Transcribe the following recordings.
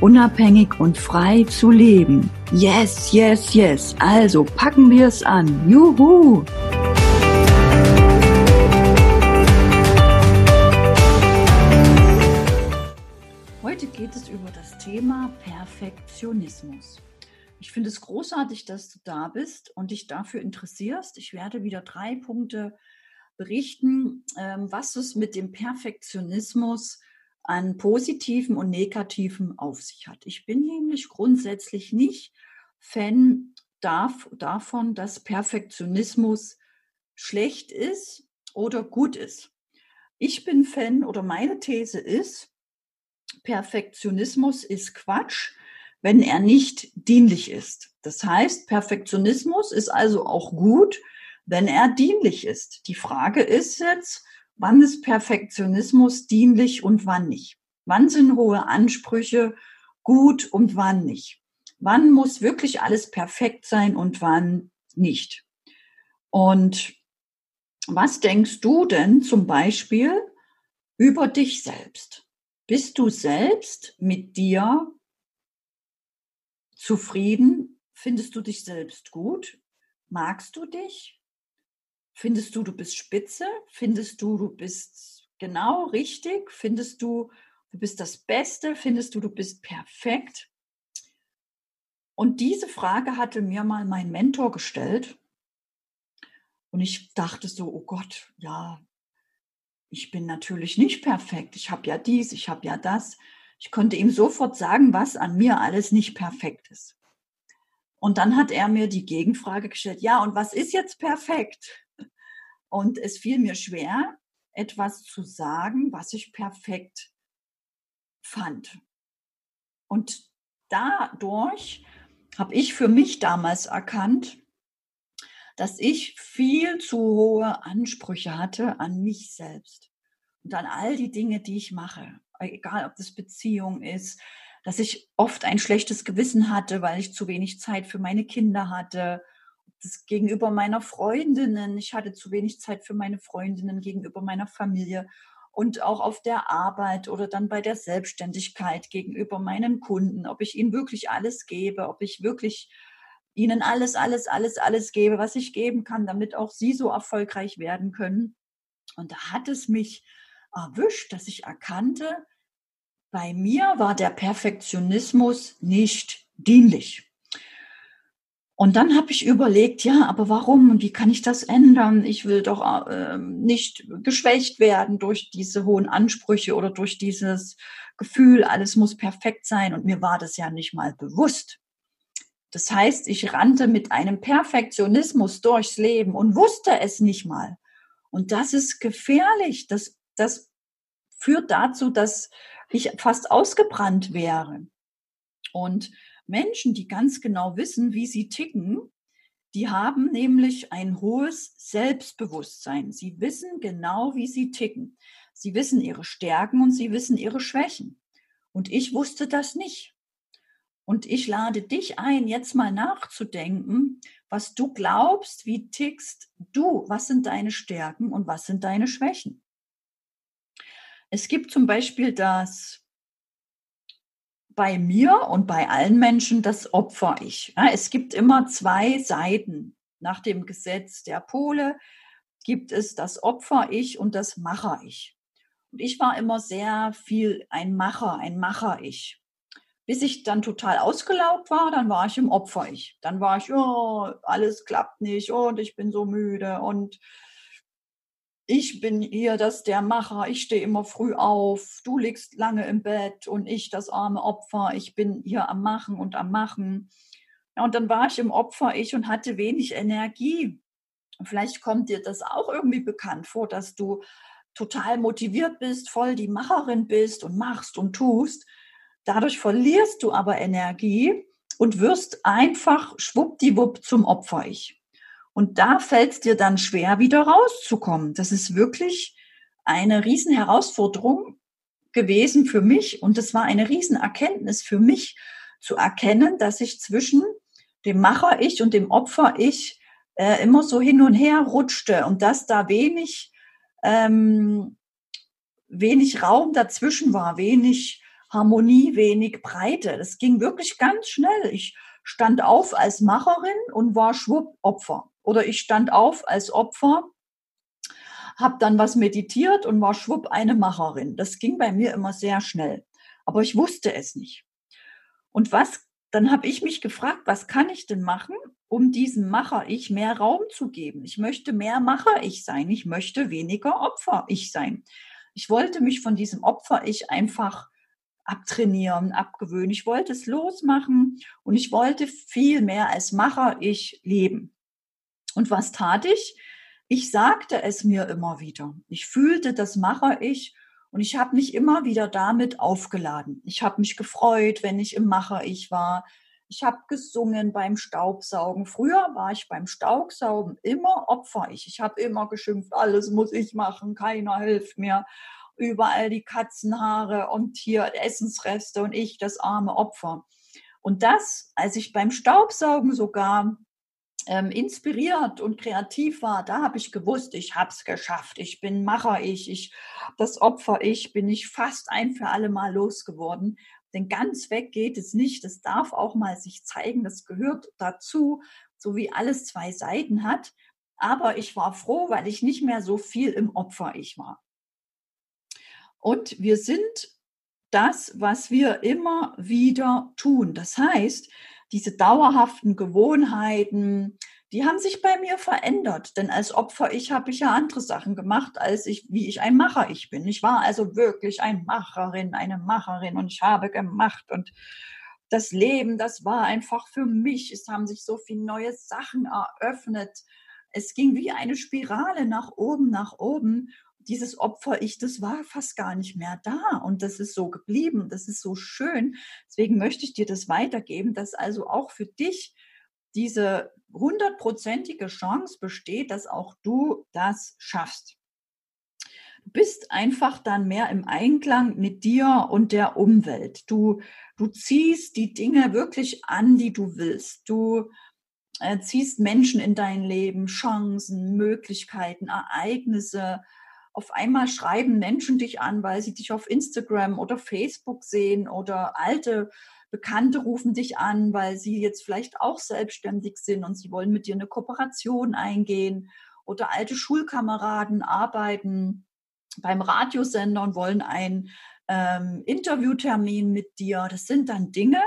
unabhängig und frei zu leben. Yes, yes, yes. Also packen wir es an. Juhu! Heute geht es über das Thema Perfektionismus. Ich finde es großartig, dass du da bist und dich dafür interessierst. Ich werde wieder drei Punkte berichten, ähm, was es mit dem Perfektionismus an positiven und negativen auf sich hat. Ich bin nämlich grundsätzlich nicht Fan darf, davon, dass Perfektionismus schlecht ist oder gut ist. Ich bin Fan oder meine These ist, Perfektionismus ist Quatsch, wenn er nicht dienlich ist. Das heißt, Perfektionismus ist also auch gut, wenn er dienlich ist. Die Frage ist jetzt, wann ist Perfektionismus dienlich und wann nicht? Wann sind hohe Ansprüche gut und wann nicht? Wann muss wirklich alles perfekt sein und wann nicht? Und was denkst du denn zum Beispiel über dich selbst? Bist du selbst mit dir zufrieden? Findest du dich selbst gut? Magst du dich? Findest du, du bist spitze? Findest du, du bist genau richtig? Findest du, du bist das Beste? Findest du, du bist perfekt? Und diese Frage hatte mir mal mein Mentor gestellt. Und ich dachte so, oh Gott, ja, ich bin natürlich nicht perfekt. Ich habe ja dies, ich habe ja das. Ich konnte ihm sofort sagen, was an mir alles nicht perfekt ist. Und dann hat er mir die Gegenfrage gestellt, ja, und was ist jetzt perfekt? Und es fiel mir schwer, etwas zu sagen, was ich perfekt fand. Und dadurch habe ich für mich damals erkannt, dass ich viel zu hohe Ansprüche hatte an mich selbst und an all die Dinge, die ich mache, egal ob das Beziehung ist, dass ich oft ein schlechtes Gewissen hatte, weil ich zu wenig Zeit für meine Kinder hatte das gegenüber meiner Freundinnen. Ich hatte zu wenig Zeit für meine Freundinnen gegenüber meiner Familie und auch auf der Arbeit oder dann bei der Selbstständigkeit gegenüber meinen Kunden, ob ich ihnen wirklich alles gebe, ob ich wirklich ihnen alles, alles, alles, alles gebe, was ich geben kann, damit auch sie so erfolgreich werden können. Und da hat es mich erwischt, dass ich erkannte, bei mir war der Perfektionismus nicht dienlich. Und dann habe ich überlegt, ja, aber warum und wie kann ich das ändern? Ich will doch äh, nicht geschwächt werden durch diese hohen Ansprüche oder durch dieses Gefühl, alles muss perfekt sein. Und mir war das ja nicht mal bewusst. Das heißt, ich rannte mit einem Perfektionismus durchs Leben und wusste es nicht mal. Und das ist gefährlich. Das, das führt dazu, dass ich fast ausgebrannt wäre. Und Menschen, die ganz genau wissen, wie sie ticken, die haben nämlich ein hohes Selbstbewusstsein. Sie wissen genau, wie sie ticken. Sie wissen ihre Stärken und sie wissen ihre Schwächen. Und ich wusste das nicht. Und ich lade dich ein, jetzt mal nachzudenken, was du glaubst, wie tickst du, was sind deine Stärken und was sind deine Schwächen. Es gibt zum Beispiel das bei mir und bei allen Menschen das Opfer-Ich. es gibt immer zwei Seiten. Nach dem Gesetz der Pole gibt es das Opfer-Ich und das Macher-Ich. Und ich war immer sehr viel ein Macher, ein Macher-Ich. Bis ich dann total ausgelaugt war, dann war ich im Opfer-Ich. Dann war ich, oh, alles klappt nicht und ich bin so müde und ich bin hier das der Macher, ich stehe immer früh auf, du liegst lange im Bett und ich das arme Opfer, ich bin hier am Machen und am Machen. Ja, und dann war ich im Opfer ich und hatte wenig Energie. Vielleicht kommt dir das auch irgendwie bekannt vor, dass du total motiviert bist, voll die Macherin bist und machst und tust. Dadurch verlierst du aber Energie, und wirst einfach schwuppdiwupp zum Opfer-Ich. Und da fällt es dir dann schwer, wieder rauszukommen. Das ist wirklich eine riesen Herausforderung gewesen für mich und es war eine riesen Erkenntnis für mich zu erkennen, dass ich zwischen dem Macher-Ich und dem Opfer-Ich äh, immer so hin und her rutschte und dass da wenig, ähm, wenig Raum dazwischen war, wenig Harmonie, wenig Breite. Das ging wirklich ganz schnell. Ich stand auf als Macherin und war schwupp Opfer. Oder ich stand auf als Opfer, habe dann was meditiert und war schwupp eine Macherin. Das ging bei mir immer sehr schnell. Aber ich wusste es nicht. Und was, dann habe ich mich gefragt, was kann ich denn machen, um diesem Macher-Ich mehr Raum zu geben? Ich möchte mehr Macher-Ich sein. Ich möchte weniger Opfer-Ich sein. Ich wollte mich von diesem Opfer-Ich einfach abtrainieren, abgewöhnen. Ich wollte es losmachen und ich wollte viel mehr als Macher ich leben. Und was tat ich? Ich sagte es mir immer wieder. Ich fühlte das Macher ich und ich habe mich immer wieder damit aufgeladen. Ich habe mich gefreut, wenn ich im Macher ich war. Ich habe gesungen beim Staubsaugen. Früher war ich beim Staubsaugen immer Opfer ich. Ich habe immer geschimpft, alles muss ich machen, keiner hilft mir überall die Katzenhaare und hier Essensreste und ich das arme Opfer. Und das, als ich beim Staubsaugen sogar ähm, inspiriert und kreativ war, da habe ich gewusst, ich habe es geschafft. Ich bin Macher, ich, ich das Opfer, ich bin ich fast ein für alle Mal losgeworden. Denn ganz weg geht es nicht. Das darf auch mal sich zeigen. Das gehört dazu, so wie alles zwei Seiten hat. Aber ich war froh, weil ich nicht mehr so viel im Opfer ich war. Und wir sind das, was wir immer wieder tun. Das heißt, diese dauerhaften Gewohnheiten, die haben sich bei mir verändert. Denn als Opfer ich habe ich ja andere Sachen gemacht, als ich, wie ich ein Macher ich bin. Ich war also wirklich ein Macherin, eine Macherin und ich habe gemacht und das Leben, das war einfach für mich. Es haben sich so viele neue Sachen eröffnet. Es ging wie eine Spirale nach oben, nach oben dieses Opfer-Ich, das war fast gar nicht mehr da. Und das ist so geblieben. Das ist so schön. Deswegen möchte ich dir das weitergeben, dass also auch für dich diese hundertprozentige Chance besteht, dass auch du das schaffst. Du bist einfach dann mehr im Einklang mit dir und der Umwelt. Du, du ziehst die Dinge wirklich an, die du willst. Du äh, ziehst Menschen in dein Leben, Chancen, Möglichkeiten, Ereignisse, auf einmal schreiben Menschen dich an, weil sie dich auf Instagram oder Facebook sehen oder alte Bekannte rufen dich an, weil sie jetzt vielleicht auch selbstständig sind und sie wollen mit dir eine Kooperation eingehen oder alte Schulkameraden arbeiten beim Radiosender und wollen einen ähm, Interviewtermin mit dir. Das sind dann Dinge,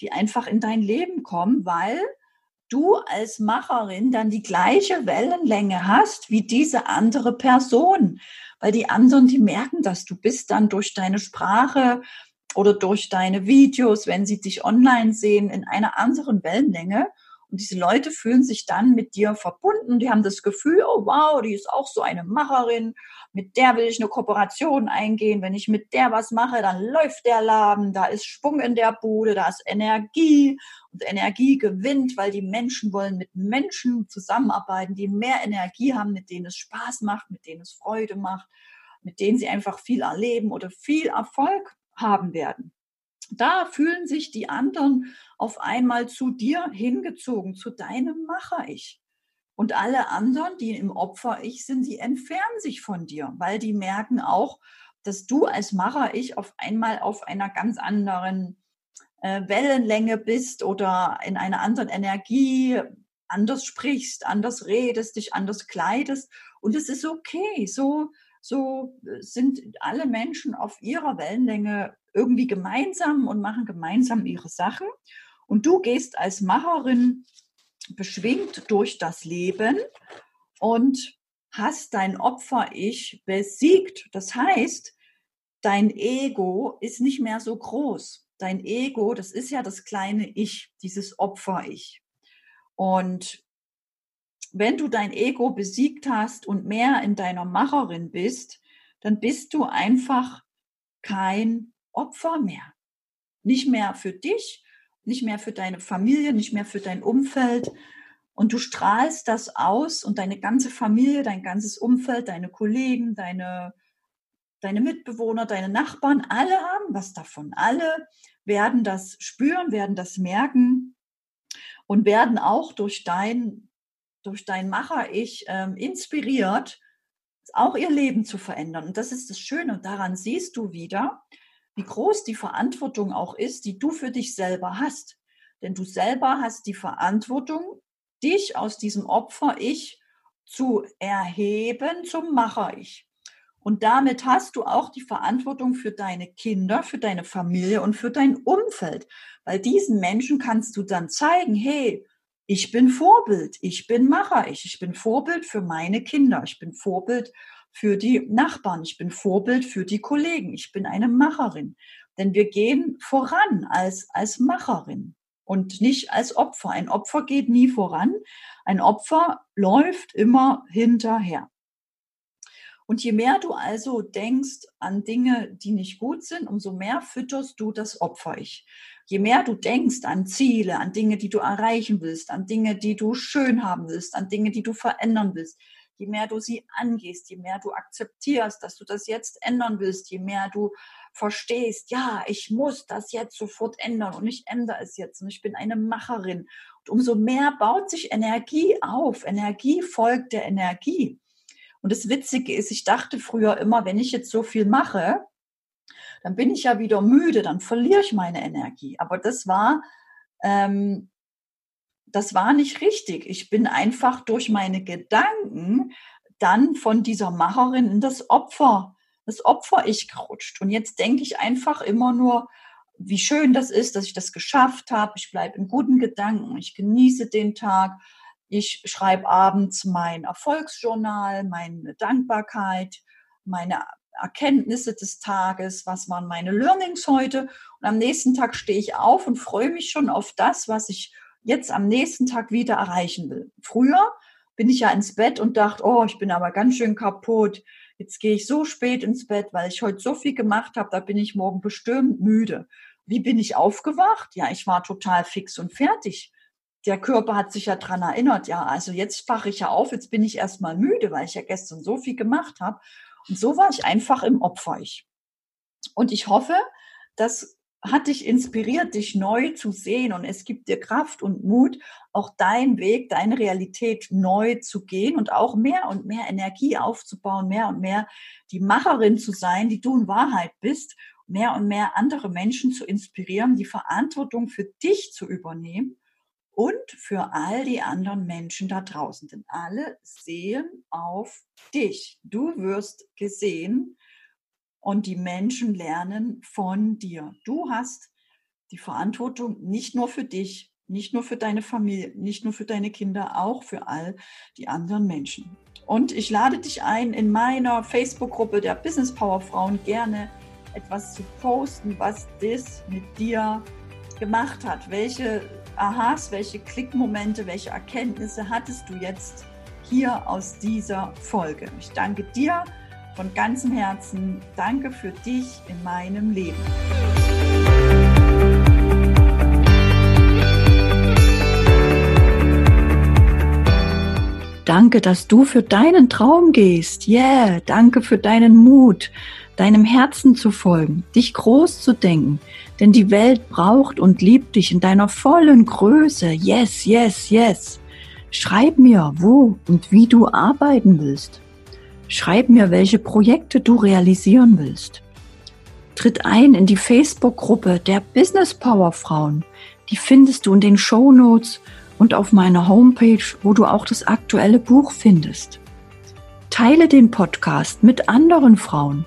die einfach in dein Leben kommen, weil du als Macherin dann die gleiche Wellenlänge hast wie diese andere Person. Weil die anderen, die merken das. Du bist dann durch deine Sprache oder durch deine Videos, wenn sie dich online sehen, in einer anderen Wellenlänge. Und diese Leute fühlen sich dann mit dir verbunden. Die haben das Gefühl, oh wow, die ist auch so eine Macherin. Mit der will ich eine Kooperation eingehen. Wenn ich mit der was mache, dann läuft der Laden. Da ist Schwung in der Bude, da ist Energie. Und Energie gewinnt, weil die Menschen wollen mit Menschen zusammenarbeiten, die mehr Energie haben, mit denen es Spaß macht, mit denen es Freude macht, mit denen sie einfach viel erleben oder viel Erfolg haben werden da fühlen sich die anderen auf einmal zu dir hingezogen, zu deinem Macher-Ich. Und alle anderen, die im Opfer-Ich sind, die entfernen sich von dir, weil die merken auch, dass du als Macher-Ich auf einmal auf einer ganz anderen äh, Wellenlänge bist oder in einer anderen Energie, anders sprichst, anders redest, dich anders kleidest. Und es ist okay. So, so sind alle Menschen auf ihrer Wellenlänge irgendwie gemeinsam und machen gemeinsam ihre Sachen. Und du gehst als Macherin beschwingt durch das Leben und hast dein Opfer-Ich besiegt. Das heißt, dein Ego ist nicht mehr so groß. Dein Ego, das ist ja das kleine Ich, dieses Opfer-Ich. Und wenn du dein Ego besiegt hast und mehr in deiner Macherin bist, dann bist du einfach kein Opfer mehr. Nicht mehr für dich nicht mehr für deine Familie, nicht mehr für dein Umfeld. Und du strahlst das aus und deine ganze Familie, dein ganzes Umfeld, deine Kollegen, deine, deine Mitbewohner, deine Nachbarn, alle haben was davon. Alle werden das spüren, werden das merken und werden auch durch dein, durch dein Macher-Ich ähm, inspiriert, auch ihr Leben zu verändern. Und das ist das Schöne. Und daran siehst du wieder, wie groß die Verantwortung auch ist, die du für dich selber hast. Denn du selber hast die Verantwortung, dich aus diesem Opfer-Ich zu erheben zum Macher-Ich. Und damit hast du auch die Verantwortung für deine Kinder, für deine Familie und für dein Umfeld. Weil diesen Menschen kannst du dann zeigen, hey, ich bin Vorbild, ich bin Macher, ich, ich bin Vorbild für meine Kinder, ich bin Vorbild für die Nachbarn, ich bin Vorbild für die Kollegen, ich bin eine Macherin. Denn wir gehen voran als, als Macherin und nicht als Opfer. Ein Opfer geht nie voran, ein Opfer läuft immer hinterher. Und je mehr du also denkst an Dinge, die nicht gut sind, umso mehr fütterst du das Opfer-Ich. Je mehr du denkst an Ziele, an Dinge, die du erreichen willst, an Dinge, die du schön haben willst, an Dinge, die du verändern willst, je mehr du sie angehst, je mehr du akzeptierst, dass du das jetzt ändern willst, je mehr du verstehst, ja, ich muss das jetzt sofort ändern und ich ändere es jetzt und ich bin eine Macherin. Und umso mehr baut sich Energie auf. Energie folgt der Energie. Und das Witzige ist, ich dachte früher immer, wenn ich jetzt so viel mache, dann bin ich ja wieder müde, dann verliere ich meine Energie. Aber das war, ähm, das war nicht richtig. Ich bin einfach durch meine Gedanken dann von dieser Macherin in das Opfer, das Opfer-Ich gerutscht. Und jetzt denke ich einfach immer nur, wie schön das ist, dass ich das geschafft habe. Ich bleibe in guten Gedanken, ich genieße den Tag ich schreibe abends mein Erfolgsjournal, meine Dankbarkeit, meine Erkenntnisse des Tages, was waren meine Learnings heute. Und am nächsten Tag stehe ich auf und freue mich schon auf das, was ich jetzt am nächsten Tag wieder erreichen will. Früher bin ich ja ins Bett und dachte, oh, ich bin aber ganz schön kaputt. Jetzt gehe ich so spät ins Bett, weil ich heute so viel gemacht habe, da bin ich morgen bestimmt müde. Wie bin ich aufgewacht? Ja, ich war total fix und fertig der Körper hat sich ja dran erinnert, ja, also jetzt fache ich ja auf, jetzt bin ich erstmal müde, weil ich ja gestern so viel gemacht habe. Und so war ich einfach im Opfer. Ich. Und ich hoffe, das hat dich inspiriert, dich neu zu sehen und es gibt dir Kraft und Mut, auch deinen Weg, deine Realität neu zu gehen und auch mehr und mehr Energie aufzubauen, mehr und mehr die Macherin zu sein, die du in Wahrheit bist, mehr und mehr andere Menschen zu inspirieren, die Verantwortung für dich zu übernehmen und für all die anderen Menschen da draußen. Denn alle sehen auf dich. Du wirst gesehen und die Menschen lernen von dir. Du hast die Verantwortung nicht nur für dich, nicht nur für deine Familie, nicht nur für deine Kinder, auch für all die anderen Menschen. Und ich lade dich ein, in meiner Facebook-Gruppe der Business Power Frauen gerne etwas zu posten, was das mit dir gemacht hat, welche Aha's, welche Klickmomente, welche Erkenntnisse hattest du jetzt hier aus dieser Folge? Ich danke dir von ganzem Herzen. Danke für dich in meinem Leben. Danke, dass du für deinen Traum gehst. Yeah, danke für deinen Mut, deinem Herzen zu folgen, dich groß zu denken, denn die Welt braucht und liebt dich in deiner vollen Größe. Yes, yes, yes. Schreib mir, wo und wie du arbeiten willst. Schreib mir, welche Projekte du realisieren willst. Tritt ein in die Facebook-Gruppe der Business Power Frauen. Die findest du in den Show Notes und auf meiner Homepage, wo du auch das aktuelle Buch findest. Teile den Podcast mit anderen Frauen